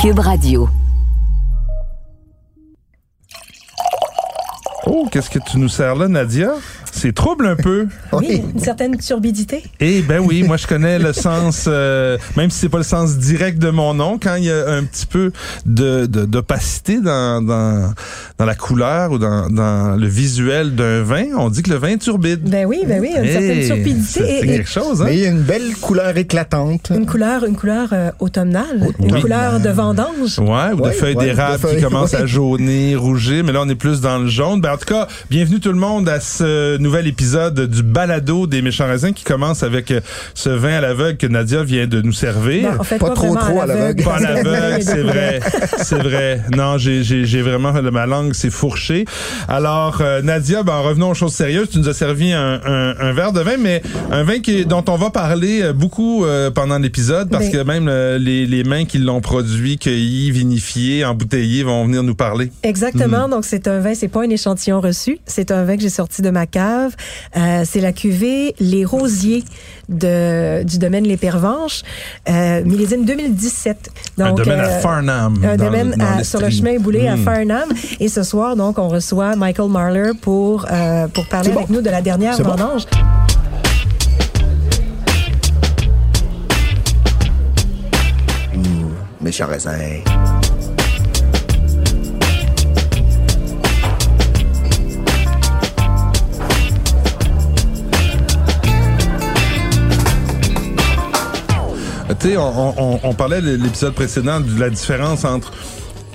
Cube Radio. Oh, qu'est-ce que tu nous sers là, Nadia? C'est trouble un peu. Oui, une certaine turbidité. Eh ben oui, moi je connais le sens, euh, même si c'est pas le sens direct de mon nom, quand il y a un petit peu de d'opacité dans, dans dans la couleur ou dans, dans le visuel d'un vin, on dit que le vin est turbide. Ben oui, ben oui, une Hey, certaine turbidité. C'est quelque chose, hein? Mais il y a une belle couleur éclatante. Une couleur, une couleur euh, automnale, une Oui. couleur de vendange. Ouais, ou de Ouais, feuilles ouais, d'érable de qui commencent à jaunir, rougir, mais là on est plus dans le jaune. Ben, en tout cas, bienvenue tout le monde à ce nouvel épisode du balado des méchants raisins qui commence avec euh, ce vin à l'aveugle que Nadia vient de nous servir. En fait, Pas pas, trop, à l'aveugle. Pas à l'aveugle, c'est vrai, c'est vrai. Non, j'ai vraiment ma langue s'est fourchée. Alors euh, Nadia, ben revenons aux choses sérieuses. Tu nous as servi un, un, un verre de vin, mais un vin qui dont on va parler euh, beaucoup euh, pendant l'épisode parce Ben- que même euh, les, les mains qui l'ont produit, cueilli, vinifié, embouteillé vont venir nous parler. Exactement. Donc, c'est un vin, c'est pas un échantillon reçu. C'est un vin que j'ai sorti de ma cave. Euh, c'est la cuvée Les Rosiers de, du domaine Les Pervenches, euh, millésime 2017. un domaine à euh, Farnham. Un dans- domaine dans à- l'Estrie. sur le chemin boulé à Mm. Farnham. Et ce soir, donc, on reçoit Michael Marler pour, euh, pour parler avec bon. nous de la dernière C'est bon. vendange. Méchant raisin. Tu sais, on, on, parlait de l'épisode précédent de la différence entre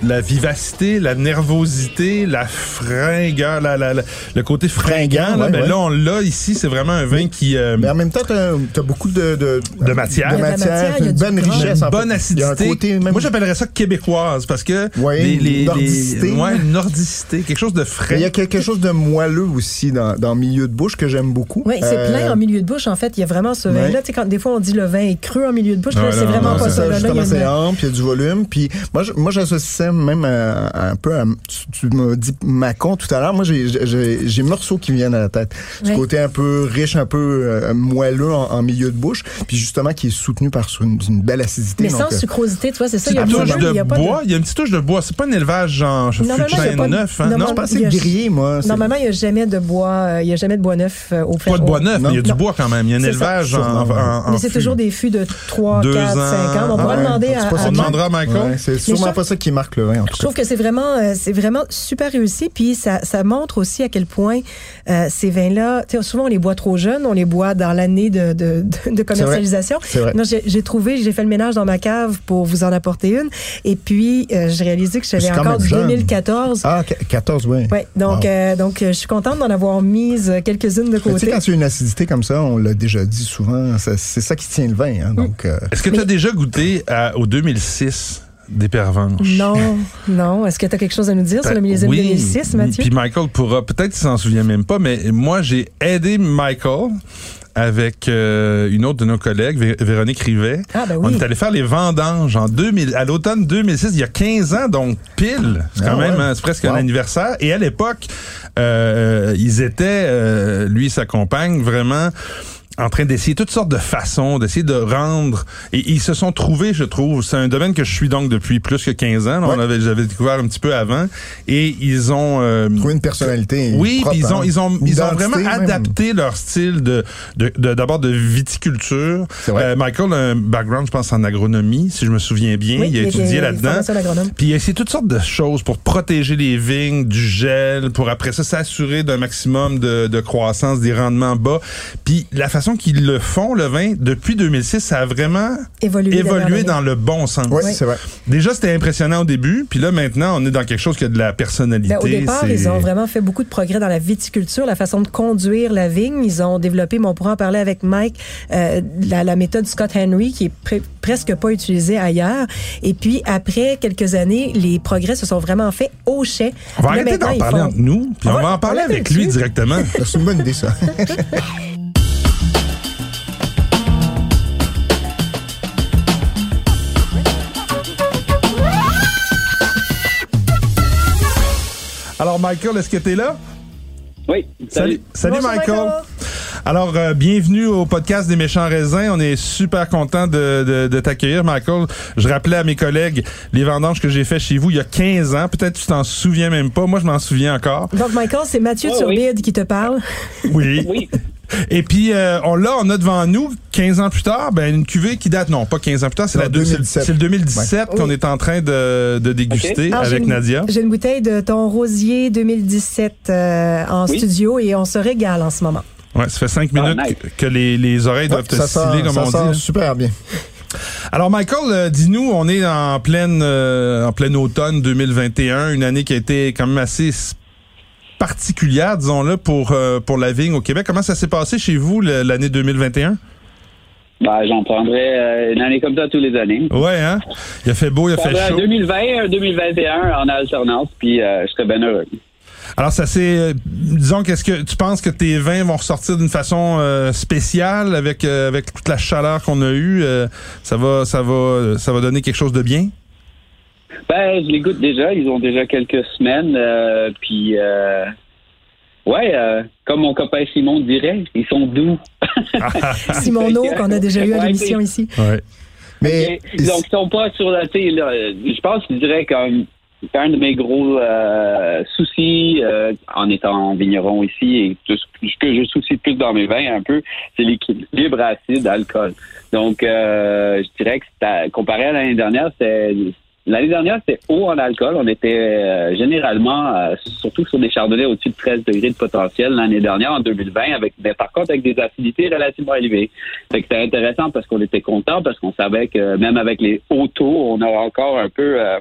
la vivacité, la nervosité, la fringueur, la, la- la- le côté fringant. Fringant, là, ouais, ben ouais. là, on l'a ici. C'est vraiment un vin qui... euh, Mais en même temps, t'as as beaucoup de, de, De matière. de matière, une bonne richesse. en bonne un acidité. côté même- Moi, j'appellerais ça québécoise parce que Ouais, les, les, les- nordicité. ouais, une nordicité, quelque chose de frais. Il y a quelque chose de moelleux aussi dans, dans le milieu de bouche que j'aime beaucoup. Oui, c'est Euh, plein en milieu de bouche. En fait, il y a vraiment ce Ouais. vin-là. Tu sais, quand des fois on dit le vin est cru en milieu de bouche, là, Ouais, c'est vraiment non, pas ça. Là, il y a c'est une- ample, il y a du volume. Puis moi, j'associais même un peu à. Tu, tu m'as dit Macon tout à l'heure. Moi, j'ai- morceaux qui me viennent à la tête. Ouais. côté un peu riche, un peu euh, moelleux en, en milieu de bouche. Puis justement, qui est soutenu par une, une belle acidité. Mais donc, sans euh, sucrosité, tu vois, c'est ça. Il y a du touche de bois. Il y a une petite touche de bois. C'est pas un élevage genre de- neuf. Hein? non, Non, Je pensais grillé, moi. Normalement, il n'y a jamais de bois, euh, il y a jamais de bois neuf euh, au fer. pas de bois neuf, Non. mais il y a du Non. bois quand même. Il y a un élevage en, Mais c'est fût. toujours des fûts de 3, Deux 4, 5 ans. On ans. pourra Ah demander C'est à, pas à ça On demandera à Michael. C'est sûrement pas ça qui marque le vin, en tout Je cas. trouve que c'est vraiment, euh, c'est vraiment super réussi. Puis ça, ça montre aussi à quel point euh, ces vins-là, souvent on les boit trop jeunes, on les boit dans l'année de, de, de, commercialisation. C'est vrai. Non, j'ai trouvé, j'ai fait le ménage dans ma cave pour vous en apporter une. Et puis euh, j'ai réalisé que j'avais encore même du jeune. 2014. Ah, qu- 14, oui. Ouais, donc Wow. euh, donc euh, je suis contente d'en avoir mise quelques-unes de Mais Tu sais, côté. quand tu as une acidité comme ça, on l'a déjà dit souvent, c'est ça qui tient le vin. Hein, donc, euh, Est-ce que tu as déjà goûté à- au 2006 des pervenches? Non, non. Est-ce que tu as quelque chose à nous dire sur le Ben, millésime oui. 2006, Mathieu? Puis Michael pourra, peut-être qu'il s'en souvient même pas, mais moi, j'ai aidé Michael avec euh, une autre de nos collègues, Vé- Véronique Rivet. Ah, ben On oui. est allé faire les vendanges en 2000, à l'automne 2006, il y a 15 ans, donc pile. C'est quand Ah même, ouais? hein, c'est presque un anniversaire. Et à l'époque, euh, ils étaient, euh, lui et sa compagne, vraiment en train d'essayer toutes sortes de façons, d'essayer de rendre. Et ils se sont trouvés, je trouve. C'est un domaine que je suis donc depuis plus que 15 ans. là. On avait, j'avais découvert un petit peu avant. Et ils ont... euh, trouver une personnalité. oui, propre, ils ont, hein. ils ont, ils ont vraiment même. adapté leur style de, de, de- d'abord de viticulture. C'est vrai. Euh, Michael a un background, je pense, en agronomie, si je me souviens bien. Oui, il a il étudié était là-dedans. Puis il a essayé toutes sortes de choses pour protéger les vignes, du gel, pour après ça s'assurer d'un maximum de, de croissance, des rendements bas. Puis la façon façon qu'ils le font, le vin, depuis 2006, ça a vraiment Évolué, dans le bon sens. Oui, Oui. c'est vrai. Déjà, c'était impressionnant au début, puis là, maintenant, on est dans quelque chose qui a de la personnalité. Ben, au départ, ils ont vraiment fait beaucoup de progrès dans la viticulture, la façon de conduire la vigne. Ils ont développé, mais on pourra en parler avec Mike, euh, la, la méthode Scott Henry qui est pre- presque pas utilisée ailleurs. Et puis après quelques années, les progrès se sont vraiment faits au chai. On va là, arrêter d'en parler font- entre nous, puis on, On va, va- en parler avec lui directement. C'est une bonne idée, ça. Alors, Michael, est-ce que tu es là? Oui, Salut, salut Michael. Michael. Alors, euh, bienvenue au podcast des méchants raisins. On est super content de, de, de t'accueillir, Michael. Je rappelais à mes collègues les vendanges que j'ai fait chez vous il y a 15 ans. Peut-être que tu t'en souviens même pas. Moi, je m'en souviens encore. Donc, Michael, c'est Mathieu Oh, Turbide qui te parle. Oui. Oui. Et puis, euh, on, là, on a devant nous, 15 ans plus tard, ben, une cuvée qui date, non, pas 15 ans plus tard, c'est la deux- c'est- 2017. c'est le 2017 qu'on Oui. est en train de, de déguster avec une- Nadia. J'ai une bouteille de ton rosier 2017 euh, en Oui. studio et on se régale en ce moment. Ouais, ça fait cinq Ah, minutes nice. que, les, les oreilles doivent te sciller, comme ça on sent dit. là. super bien. Alors Michael, euh, dis-nous, on est en pleine euh, en plein automne 2021, une année qui a été quand même assez particulière, disons-le, pour euh, pour la vigne au Québec. Comment ça s'est passé chez vous l'année 2021 Ben, j'en prendrais euh, une année comme ça tous les années. Ouais, hein? Il a fait beau, il a fait chaud. 2020, un 2021 en alternance, puis euh, je serais bien heureux. Alors ça c'est, euh, disons, qu'est-ce que tu penses que tes vins vont ressortir d'une façon euh, spéciale avec euh, avec toute la chaleur qu'on a eue euh, Ça va, ça va, ça va donner quelque chose de bien? Ben, je les goûte déjà. Ils ont déjà quelques semaines. euh, puis, euh, ouais, euh, comme mon copain Simon dirait, ils sont doux. Simono, qu'on a déjà eu à Ouais, l'émission ici. Ouais. Mais. Donc, ils sont pas sur la... là, Je pense qu'ils diraient comme... Un de mes gros euh, soucis euh, en étant vigneron ici et tout ce que je soucie plus dans mes vins un peu, c'est l'équilibre acide alcool. Donc, euh, je dirais que comparé à l'année dernière, c'était l'année dernière c'était haut en alcool. On était euh, généralement euh, surtout sur des chardonnays au-dessus de 13 degrés de potentiel l'année dernière en 2020, avec mais par contre avec des acidités relativement élevées. Fait que c'était intéressant parce qu'on était content parce qu'on savait que même avec les hauts taux, on a encore un peu euh,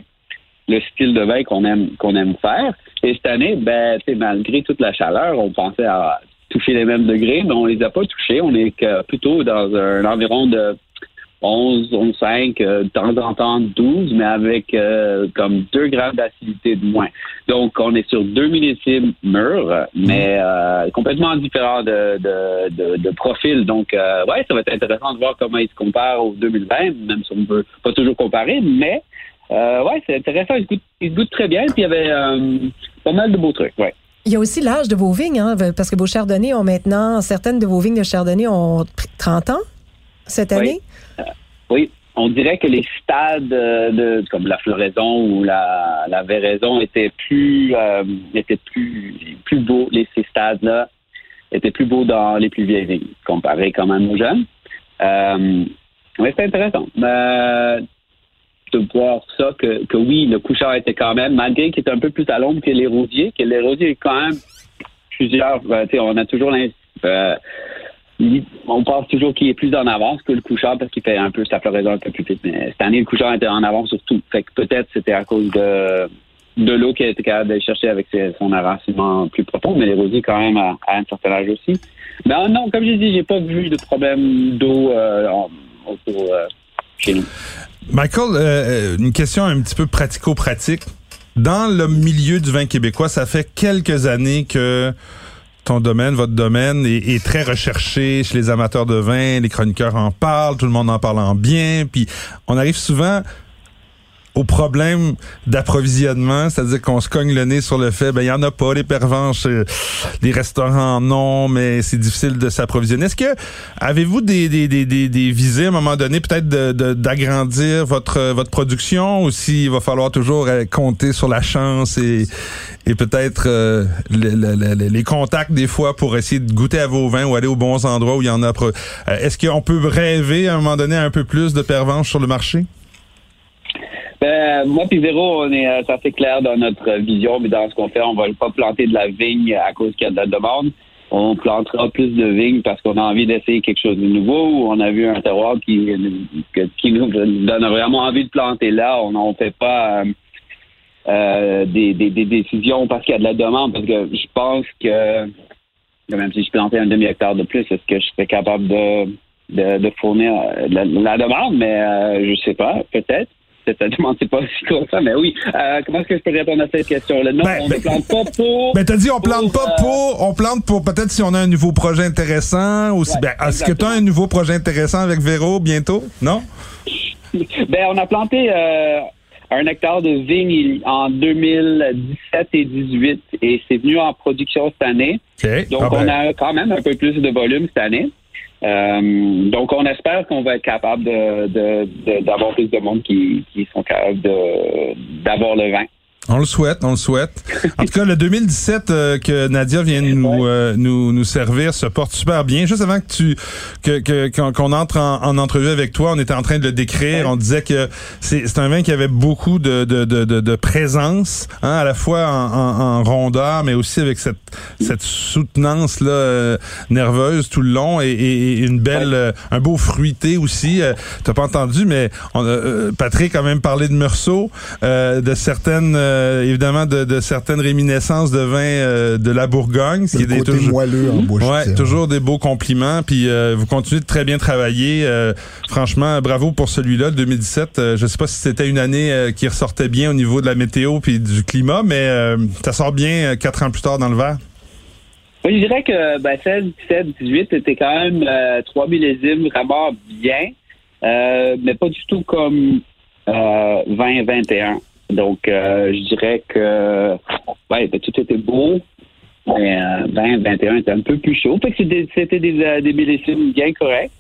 le style de vin qu'on aime qu'on aime faire. Et cette année, ben, malgré toute la chaleur, on pensait à toucher les mêmes degrés, mais on les a pas touchés. On est que plutôt dans un environ de 11, 11,5, euh, de temps en temps 12, mais avec euh, comme 2 grammes d'acidité de moins. Donc, on est sur 2 millésimes mûrs, mais euh, complètement différent de, de, de, de profil. Donc, euh, ouais, ça va être intéressant de voir comment ils se comparent au 2020, même si on ne peut pas toujours comparer, mais ouais, c'est intéressant. Ils se, goûtent, ils se goûtent très bien, puis il y avait pas mal de beaux trucs, ouais. Il y a aussi l'âge de vos vignes, hein, parce que vos chardonnays ont maintenant, certaines de vos vignes de chardonnay ont 30 ans cette année. Oui, on dirait que les stades euh, de comme la floraison ou la, la véraison étaient plus euh, étaient plus plus beaux les ces stades-là étaient plus beaux dans les plus vieilles vignes comparé quand même aux jeunes. Euh, mais c'est intéressant. Euh, de voir ça que, que oui, le couchard était quand même, malgré qu'il était un peu plus à l'ombre que les rosiers, que les rosiers est quand même plusieurs. euh, on a toujours il- on pense toujours qu'il est plus en avance que le couchard parce qu'il fait un peu sa floraison un peu plus vite. Mais cette année, le couchard était en avance sur tout. Fait que peut-être c'était à cause de, de l'eau qu'il était capable d'aller chercher avec son avancement plus profond, mais les rosiers quand même à, un certain âge aussi. Mais euh, non, comme j'ai dit, j'ai pas vu de problème d'eau euh, autour euh, chez nous. Michael, euh, une question un petit peu pratico-pratique. Dans le milieu du vin québécois, ça fait quelques années que ton domaine, votre domaine est, très recherché chez les amateurs de vin, les chroniqueurs en parlent, tout le monde en parle en bien, puis on arrive souvent au problème d'approvisionnement, c'est-à-dire qu'on se cogne le nez sur le fait, ben il y en a pas les pervenches, euh, les restaurants non, mais c'est difficile de s'approvisionner. Est-ce que avez-vous des des, des, des, visées à un moment donné, peut-être de- de- d'agrandir votre votre production, ou s'il va falloir toujours euh, compter sur la chance et et peut-être euh, le- le- le- les contacts des fois pour essayer de goûter à vos vins ou aller aux bons endroits où il y en a. Est-ce qu'on peut rêver à un moment donné un peu plus de pervenches sur le marché? Ben, moi puis on est euh, assez clair dans notre vision, mais dans ce qu'on fait, on va pas planter de la vigne à cause qu'il y a de la demande. on plantera plus de vignes parce qu'on a envie d'essayer quelque chose de nouveau ou on a vu un terroir qui, qui nous donne vraiment envie de planter là. On n'en fait pas euh, des, des, décisions parce qu'il y a de la demande. Parce que je pense que même si je plantais un demi-hectare de plus, est-ce que je serais capable de, de, fournir la, demande? Mais euh, je sais pas, peut-être c'est pas aussi comme ça, mais oui. Euh, comment est-ce que je peux répondre à cette question-là? Non, ben, on ne plante pas pour. Ben, t'as dit, on plante pas pour, on plante pour peut-être si on a un nouveau projet intéressant aussi. ben, est-ce que tu as un nouveau projet intéressant avec Véro bientôt? Non? ben, on a planté, un hectare de vigne en 2017 et 2018 et c'est venu en production cette année. Donc, ah on ben. a quand même un peu plus de volume cette année. Euh, donc, on espère qu'on va être capable d'avoir de, plus de monde qui, qui sont capables d'avoir le vin. On le souhaite, on le souhaite. En tout cas, le 2017 euh, que Nadia vient nous, euh, nous nous servir se porte super bien. Juste avant que tu que qu'on entre en, entrevue avec toi, on était en train de le décrire. On disait que c'est un vin qui avait beaucoup de de, de, de, présence, hein, à la fois en, en, rondeur, mais aussi avec cette cette soutenance là euh, nerveuse tout le long et, et une belle un beau fruité aussi. T'as pas entendu, mais on, Patrick a même parlé de Meursault, de certaines euh, évidemment de, certaines réminiscences de vin euh, de la Bourgogne, ce qui est toujours moelleux en bouche. Ouais, toujours des beaux compliments. Puis euh, vous continuez de très bien travailler. franchement, bravo pour celui-là, 2017. je sais pas si c'était une année qui ressortait bien au niveau de la météo puis du climat, mais ça sort bien quatre ans plus tard dans le verre. Oui, je dirais que ben, 16, 17, 18 c'était quand même trois millésimes vraiment bien, mais pas du tout comme 20, 21. Donc, euh, je dirais que ouais, ben, tout était beau. Mais euh, 20, 21 était un peu plus chaud. Fait que c'était des, des, euh, des millésimes bien corrects.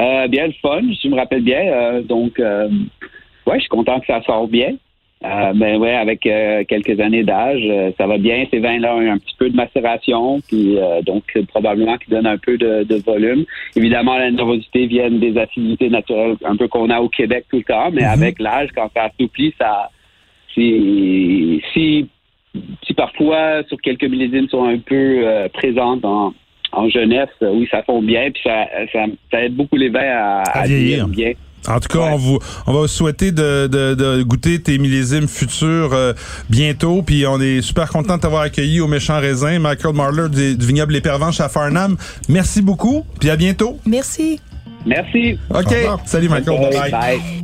Euh, bien le fun, je me rappelle bien. Donc, ouais, je suis content que ça sorte bien. ben ouais, avec quelques années d'âge, ça va bien. Ces vins-là ont un petit peu de macération, puis donc probablement qui donne un peu de, de, volume. Évidemment, la nervosité vient des acidités naturelles un peu qu'on a au Québec tout le temps, mais mm-hmm. avec l'âge, quand ça assouplit, ça si, si, si parfois sur quelques millésimes sont un peu euh, présentes en, en jeunesse, euh, oui, ça fond bien, puis ça, ça, aide beaucoup les vins à, vieillir bien. En tout cas, on, vous, on va vous souhaiter de, de, de goûter tes millésimes futurs euh, bientôt. Puis on est super content de t'avoir accueilli au Méchant Raisin. Michael Marler du, vignoble Les Pervenches à Farnham. Merci beaucoup. Puis à bientôt. Merci. Merci. OK. Salut Michael. bye. bye.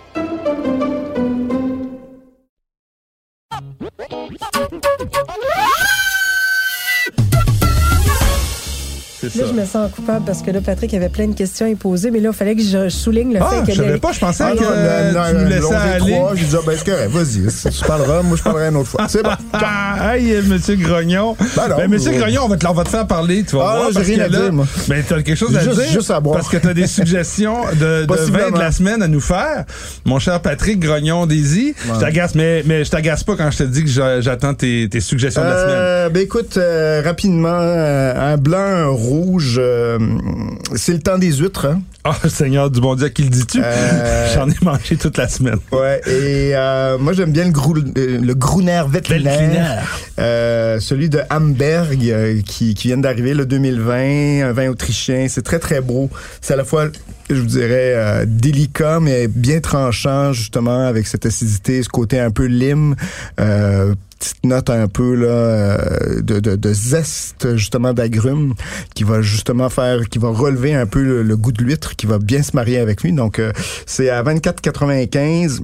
Là, je me sens coupable parce que là, Patrick avait plein de questions à poser, mais là, il fallait que je souligne le ah, fait que. Je savais pas, je pensais ah, que non, tu nous laissais aller. Je disais, ben, c'est correct, vas-y. Tu parleras, moi, je parlerai une autre fois. C'est bon. Ah, hey, monsieur Grognon. Ben, non, ben monsieur Grognon, on va, te, on va te faire parler, tu vas ah, voir. j'ai rien à dire, moi. Mais t'as quelque chose à juste, dire. Juste à boire. Parce que t'as des suggestions de, de vin de la semaine à nous faire. Mon cher Patrick Grognon Daisy. Je t'agace, mais, mais je t'agace pas quand je te dis que j'attends tes, tes, suggestions de la semaine. Euh, ben, écoute, euh, rapidement, euh, un blanc, un rouge, c'est le temps des huîtres. Hein? Ah, Seigneur du bon Dieu, qui le dis-tu? Euh, J'en ai mangé toute la semaine. Ouais, et euh, moi, j'aime bien le, grou euh, le Gruner. Euh, celui de Hamberg, qui, qui vient d'arriver, le 2020, un vin autrichien. C'est très, très beau. C'est à la fois, je vous dirais, délicat, mais bien tranchant, justement, avec cette acidité, ce côté un peu lime petite note un peu là euh, de, de, de zeste justement d'agrumes qui va justement faire qui va relever un peu le, goût de l'huître qui va bien se marier avec lui. Donc euh, c'est à 24,95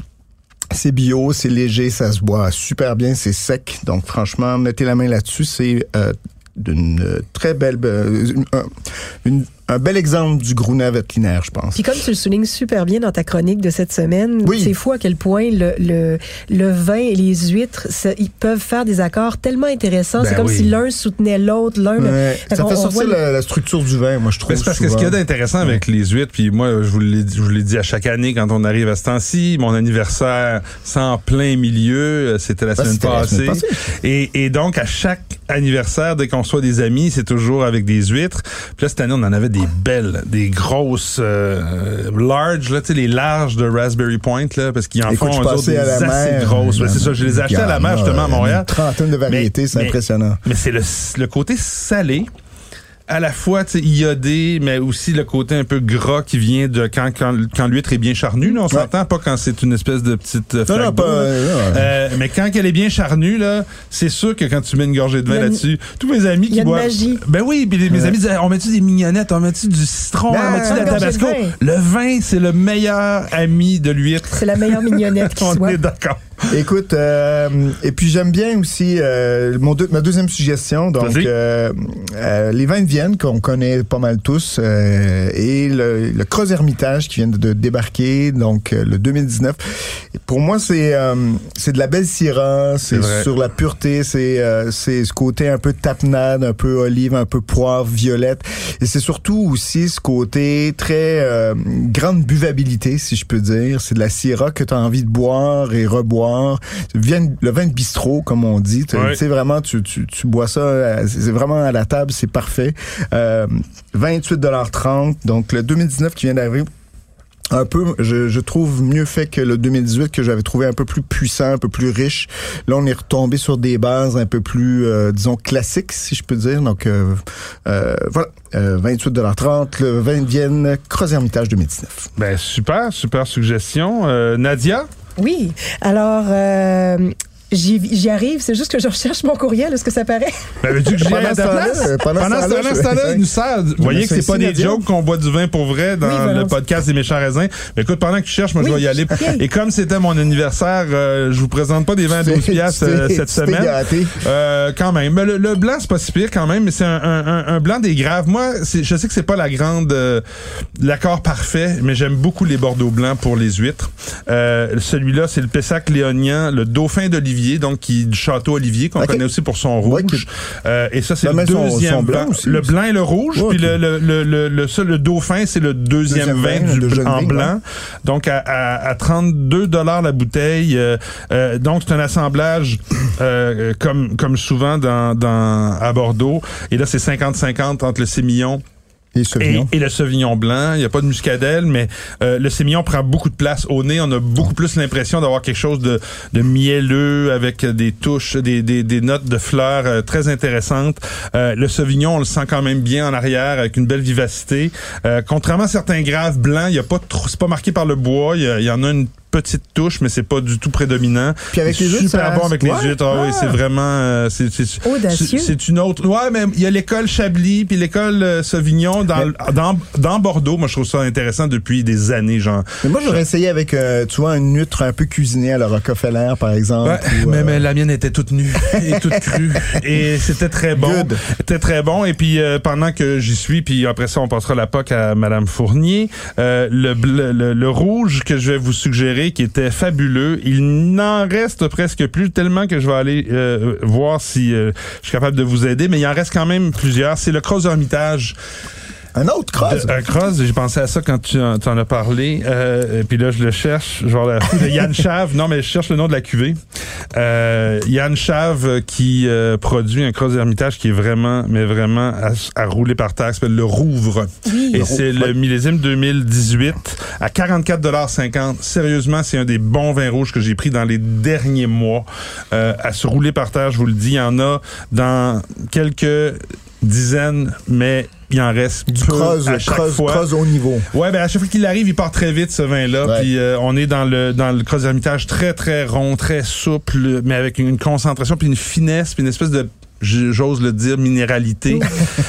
c'est bio, c'est léger, ça se boit super bien, c'est sec. Donc franchement, mettez la main là-dessus, c'est euh, d'une très belle une, un bel exemple du Gruner vétérinaire, je pense. Puis comme tu le soulignes super bien dans ta chronique de cette semaine, Oui. c'est fou à quel point le, le, le vin et les huîtres, ça- ils peuvent faire des accords tellement intéressants. Ben c'est comme oui. si l'un soutenait l'autre, l'un. Ouais, ça fait on sortir la, la structure du vin, moi, je trouve. Ben, c'est parce que ce qu'il y a d'intéressant avec les huîtres, puis moi, je vous l'ai dit, je vous l'ai dit à chaque année quand on arrive à ce temps-ci, mon anniversaire, c'est en plein milieu, euh, c'était la Ah, semaine c'était la passée. semaine passée. Et, et donc, à chaque anniversaire, dès qu'on soit des amis, c'est toujours avec des huîtres. Puis là, cette année, on en avait des belles, des grosses, euh, large, là, tu sais, les larges de Raspberry Point, là, parce qu'ils en Écoute, font, eux autres, des assez mer. grosses. C'est ça, je les ai à la mer, justement, à Montréal. Une trentaine de variétés, c'est impressionnant. Mais c'est le, le côté salé, à la fois iodé, mais aussi le côté un peu gras qui vient de quand, quand, quand l'huître est bien charnue. Là, on s'entend pas quand c'est une espèce de petite euh, Non, non, pas. euh. Euh, mais quand elle est bien charnue, là, c'est sûr que quand tu mets une gorgée de vin là-dessus, tous mes amis qui boivent. magie. Ben oui, puis mes amis disaient on met-tu des mignonnettes, on met-tu du citron, Ben, on met-tu de la tabasco? Le vin, c'est le meilleur ami de l'huître. C'est la meilleure mignonnette qui On est d'accord. Écoute, euh, et puis j'aime bien aussi euh, mon deux- ma deuxième suggestion, donc euh, euh, les vins de Vienne qu'on connaît pas mal tous euh, et le, le Cross Hermitage qui vient de, de débarquer, donc euh, le 2019. Et pour moi, c'est euh, c'est de la belle Syrah, c'est sur la pureté, c'est euh, c'est ce côté un peu tapenade, un peu olive, un peu poivre, violette, et c'est surtout aussi ce côté très euh, grande buvabilité, si je peux dire. C'est de la Syrah que tu as envie de boire et reboire. Le vin de bistrot, comme on dit. Tu sais, vraiment, tu, tu, tu bois ça, euh, c'est vraiment à la table, c'est parfait. Euh, 28,30 donc le 2019 qui vient d'arriver. Un peu, je, je trouve mieux fait que le 2018 que j'avais trouvé un peu plus puissant, un peu plus riche. Là, on est retombé sur des bases un peu plus, euh, disons, classiques, si je peux dire. Donc, euh, euh, voilà, euh, 28,30 le vin de Vienne, Cross Hermitage 2019. Ben super, super suggestion. Nadia? Oui. Alors, euh, j'y arrive. C'est juste que je recherche mon courriel. Est-ce que ça paraît? Ben, veux-tu que j'y aille Pendant à ta ce temps-là, place? euh, pendant Pendant ce temps-là, je- il nous sert. Vous voyez que c'est pas des jokes qu'on boit du vin pour vrai dans Oui, le podcast des méchants raisins. Mais écoute, pendant que tu cherches, moi, je vais y aller. Et comme c'était mon anniversaire, euh, je vous présente pas des vins à 12 piastres euh, cette semaine. Euh, quand même. Mais le, le blanc, c'est pas si pire quand même, mais c'est un, un- un- un blanc des graves. Moi, je sais que c'est pas la grande l'accord parfait, mais j'aime beaucoup les Bordeaux blancs pour les huîtres. Celui-là, c'est le Pessac léonien, le Dauphin d'Olivier, donc qui du château Olivier, qu'on connaît aussi pour son rouge. Euh, et ça, c'est le mais son- deuxième son blanc aussi, le blanc et le rouge. Puis le, le, le, le, le, ça, le Dauphin, c'est le deuxième, Deuxième vin, du de en blanc. Donc, à, à, à 32 dollars la bouteille. Euh, euh, donc, c'est un assemblage euh, comme comme souvent dans, dans à Bordeaux. Et là, c'est 50-50 entre le sémillon Et le Sauvignon blanc. Il n'y a pas de muscadelle, mais euh, le Sémillon prend beaucoup de place au nez. On a beaucoup plus l'impression d'avoir quelque chose de, mielleux avec des touches, des, notes de fleurs euh, très intéressantes. Euh, le Sauvignon, on le sent quand même bien en arrière avec une belle vivacité. Contrairement à certains graves blancs, il y a pas trop, c'est pas marqué par le bois. Il y en a une petite touche, mais c'est pas du tout prédominant. Puis avec les huîtres, super bon avec les huîtres. Ah, oui, Ah. c'est vraiment euh, c'est c'est- une autre. Ouais, mais il y a l'école Chablis puis l'école euh, Sauvignon dans, dans dans Bordeaux. Moi, je trouve ça intéressant depuis des années, genre. Mais moi, j'aurais essayé avec, euh, tu vois, une huître un peu cuisinée à la Rockefeller, par exemple. Mais, mais la mienne était toute nue et toute crue et c'était très bon. Good. C'était très bon et puis pendant que j'y suis puis après ça on passera la POC à madame Fournier, le le rouge que je vais vous suggérer qui était fabuleux, il n'en reste presque plus tellement que je vais aller euh, voir si euh, je suis capable de vous aider mais il en reste quand même plusieurs, c'est le Cross Hermitage. Un autre cross. De- Un cross, j'ai pensé à ça quand tu en, as parlé. Euh, puis là, je le cherche. Genre la- de Yann Chave. Non, mais je cherche le nom de la cuvée. Euh, Yann Chave euh, qui euh, produit un cross d'Hermitage qui est vraiment, mais vraiment à, à rouler par terre. qui s'appelle le Rouvre. Oui. Et c'est le millésime 2018 à 44,50 Sérieusement, c'est un des bons vins rouges que j'ai pris dans les derniers mois. Euh, à se rouler par terre, je vous le dis, il y en a dans quelques dizaines, mais il en reste Du cross, à chaque fois. au niveau. Ouais, ben à chaque fois qu'il arrive, il part très vite ce vin-là. Ouais. Puis euh, on est dans le dans le cross Hermitage très très rond, très souple, mais avec une concentration puis une finesse puis une espèce de j'ose le dire, minéralité.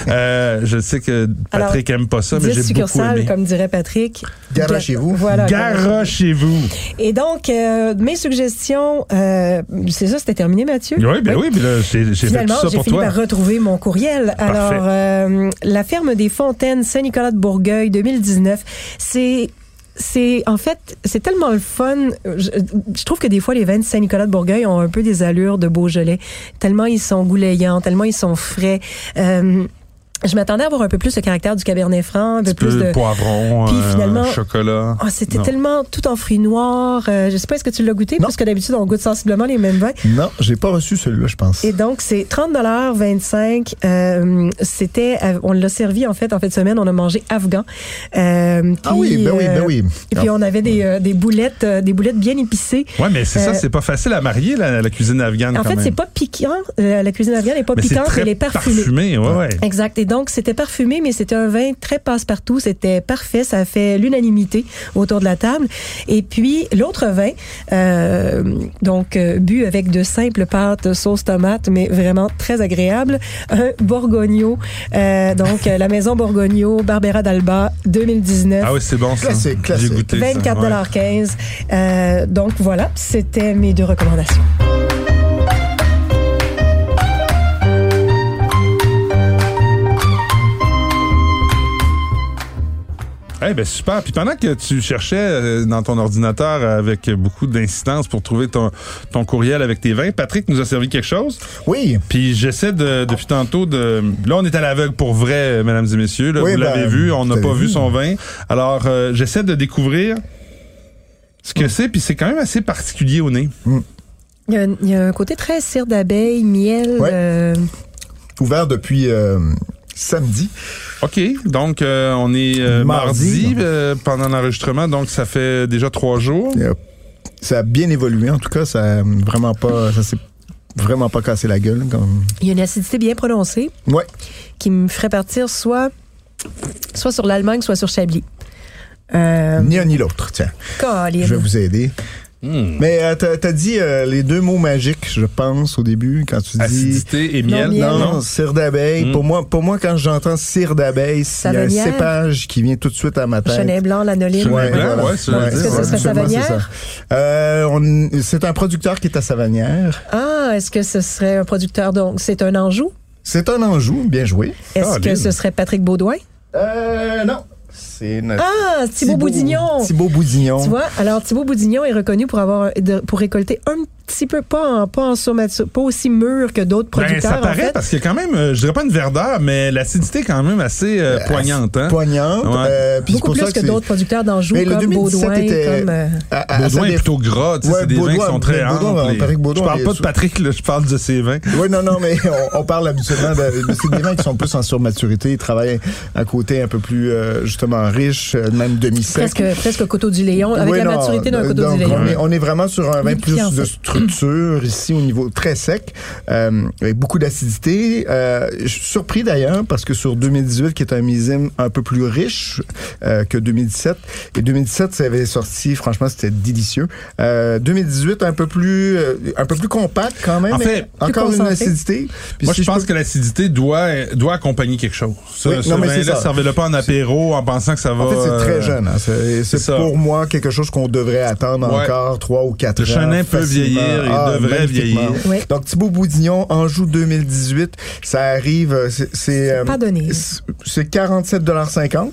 euh, je sais que Patrick Alors, aime pas ça, mais j'ai beaucoup aimé. comme dirait Patrick. Garochez-vous. Voilà. Garochez-vous. Et donc, euh, mes suggestions, euh, c'est ça, c'était terminé, Mathieu? Oui, ben oui, mais là, j'ai fait tout ça Finalement, pour j'ai fini toi. par retrouver mon courriel. Alors, euh, la ferme des Fontaines, Saint-Nicolas de Bourgueil, 2019, c'est c'est en fait c'est tellement le fun. Je, je, trouve que des fois les vins de Saint-Nicolas de Bourgueil ont un peu des allures de Beaujolais, tellement ils sont goulayants, tellement ils sont frais. Euh, je m'attendais à voir un peu plus le caractère du Cabernet Franc, un peu plus de poivron, Puis finalement, euh, chocolat. Oh, c'était tellement tout en fruits noirs. Euh, je sais pas est-ce que tu l'as goûté? Non. parce que d'habitude on goûte sensiblement les mêmes vins. Non, j'ai pas reçu celui-là, je pense. Et donc c'est 30 dollars 25. Euh, c'était euh, on l'a servi en fait en fin de semaine on a mangé afghan. Euh, ah oui, ben oui, ben oui. Et puis on avait des, des boulettes des boulettes bien épicées. Ouais, mais c'est ça, c'est pas facile à marier la, la cuisine afghane En quand fait, c'est pas piquant. La cuisine afghane n'est pas mais c'est piquante, très elle est parfumée. parfumé, ouais, ouais. Exact. Et donc, c'était parfumé, mais c'était un vin très passe-partout. C'était parfait. Ça a fait l'unanimité autour de la table. Et puis, l'autre vin, euh, donc, euh, bu avec de simples pâtes sauce tomate, mais vraiment très agréable. Un Borgogno. Euh, donc, la maison Borgogno, Barbera d'Alba, 2019. Ah oui, c'est bon ça. Classique, classique. J'ai goûté ça, ouais. 24,15 euh, Donc, voilà, c'était mes deux recommandations. Eh ben super. Puis pendant que tu cherchais euh, dans ton ordinateur avec beaucoup d'insistance pour trouver ton, ton courriel avec tes vins, Patrick nous a servi quelque chose. Oui. Puis j'essaie de depuis tantôt de là on est à l'aveugle pour vrai, mesdames et messieurs. Là, Oui, vous ben, l'avez vu, on n'a pas vu son vin. Alors euh, j'essaie de découvrir ce que c'est. Puis c'est quand même assez particulier au nez. Il y, a, un- il y a un côté très cire d'abeille, miel. Ouais. euh, Ouvert depuis euh, samedi. OK. Donc, euh, on est euh, mardi, Mardi. euh, pendant l'enregistrement. Donc, ça fait déjà trois jours. Ça a bien évolué. En tout cas, ça vraiment pas, ça s'est vraiment pas cassé la gueule. Comme... il y a une acidité bien prononcée Ouais. qui me ferait partir soit, soit sur l'Allemagne, soit sur Chablis. Euh, Ni un ni l'autre. Tiens, je vais vous aider. Hmm. Mais euh, t'as as dit euh, les deux mots magiques, je pense, au début, quand tu dis... Acidité et Non, miel. Non, non, cire d'abeille. Mm. Pour moi, pour moi, quand j'entends cire d'abeille, il y a un cépage qui vient tout de suite à ma tête. Chenet blanc, l'anoline. Chenet blanc, dire. Est-ce que ce serait habituellement, c'est Savonnière? ça. Euh, c'est un producteur qui est à Savanière. Ah, est-ce que ce serait un producteur, donc c'est un Anjou? C'est un Anjou, bien joué. Est-ce Ah, que ce serait Patrick Baudouin? Euh, non. C'est notre Ah, Thibaut Boudignon! Thibaut Boudignon. Tu vois, alors Thibaut Boudignon est reconnu pour avoir pour récolter un petit peu pas en, pas en surmature- pas aussi mûr que d'autres Ben, producteurs ça paraît en fait. parce qu'il y a quand même, euh, je dirais pas une verdeur, mais l'acidité est quand même assez euh, poignante. Hein? Poignante. Ouais. euh, Beaucoup pour plus ça que, c'est- d'autres producteurs d'Anjou comme 2017 Baudouin, était- comme euh, à- à- à Baudouin est déf- plutôt gras, Ouais, c'est des vins qui sont très Baudouin, amples. et- je parle pas de Patrick, là, je parle de ses vins. Oui, non, non, mais on, on parle habituellement de, de- c'est des vins qui sont plus en surmaturité. Ils travaillent à côté un peu plus, euh, justement, riche, euh, même demi-sec. presque presque coteau du Léon avec Oui, la maturité d'un euh, coteau du Léon. On est, on est vraiment sur un vin plus de ça. Structure ici au niveau très sec, euh, avec beaucoup d'acidité. Euh, je suis surpris d'ailleurs parce que sur 2018, qui est un millésime un peu plus riche euh, que 2017, et 2017, ça avait sorti, franchement, c'était délicieux. Euh, 2018, un peu plus, euh, un peu plus compact quand même. En fait, encore une acidité. Puis Moi, si je pense peux- que l'acidité doit, doit accompagner quelque chose. Ça, Oui, ce non, mais c'est ça. servez-le pas en apéro en pensant que ça va. En fait, c'est euh, très jeune. hein. C'est c'est c'est ça. pour moi quelque chose qu'on devrait attendre Ouais. encore trois ou quatre Le ans. chenin peut facilement. Vieillir, il Ah, devrait magnifiquement. vieillir. Oui. Donc, Thibaut Boudignon, Anjou 2018, ça arrive, euh, c'est... C'est euh, pas donné. C'est 47,50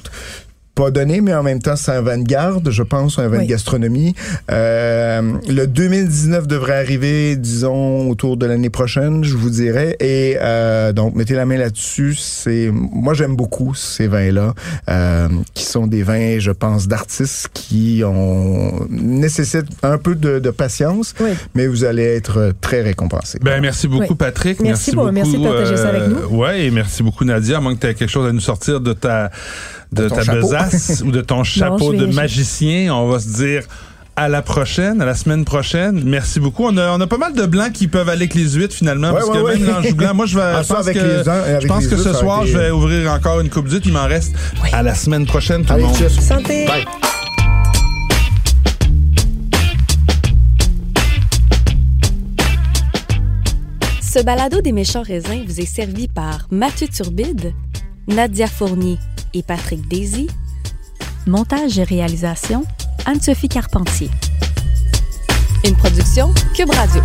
pas donné, mais en même temps, c'est un vin de garde, je pense, un vin Oui. de gastronomie. Euh, le 2019 devrait arriver, disons, autour de l'année prochaine, je vous dirais. Et euh, donc, mettez la main là-dessus. C'est, moi, j'aime beaucoup ces vins-là, euh, qui sont des vins, je pense, d'artistes qui ont nécessitent un peu de, de patience, Oui. mais vous allez être très récompensé. Ben, merci beaucoup, Oui. Patrick. Merci beaucoup. merci de partager ça avec nous. Ouais, et merci beaucoup, Nadia. À moins que tu aies quelque chose à nous sortir de ta, de ta chapeau. besace ou de ton chapeau de magicien. On va se dire à la prochaine, à la semaine prochaine. Merci beaucoup. On a, on a pas mal de blancs qui peuvent aller avec les huîtres finalement, Ouais, parce ouais, que ouais. même blanc, moi je vais, Ah, je pense avec que, avec je pense que ce soir je vais ouvrir encore une coupe d'huîtres. Il m'en reste à la semaine prochaine tout le monde. cheers. Santé. Bye. Ce balado des méchants raisins vous est servi par Mathieu Turbide, Nadia Fournier et Patrick Daisy. Montage et réalisation, Anne-Sophie Carpentier. Une production Cube Radio.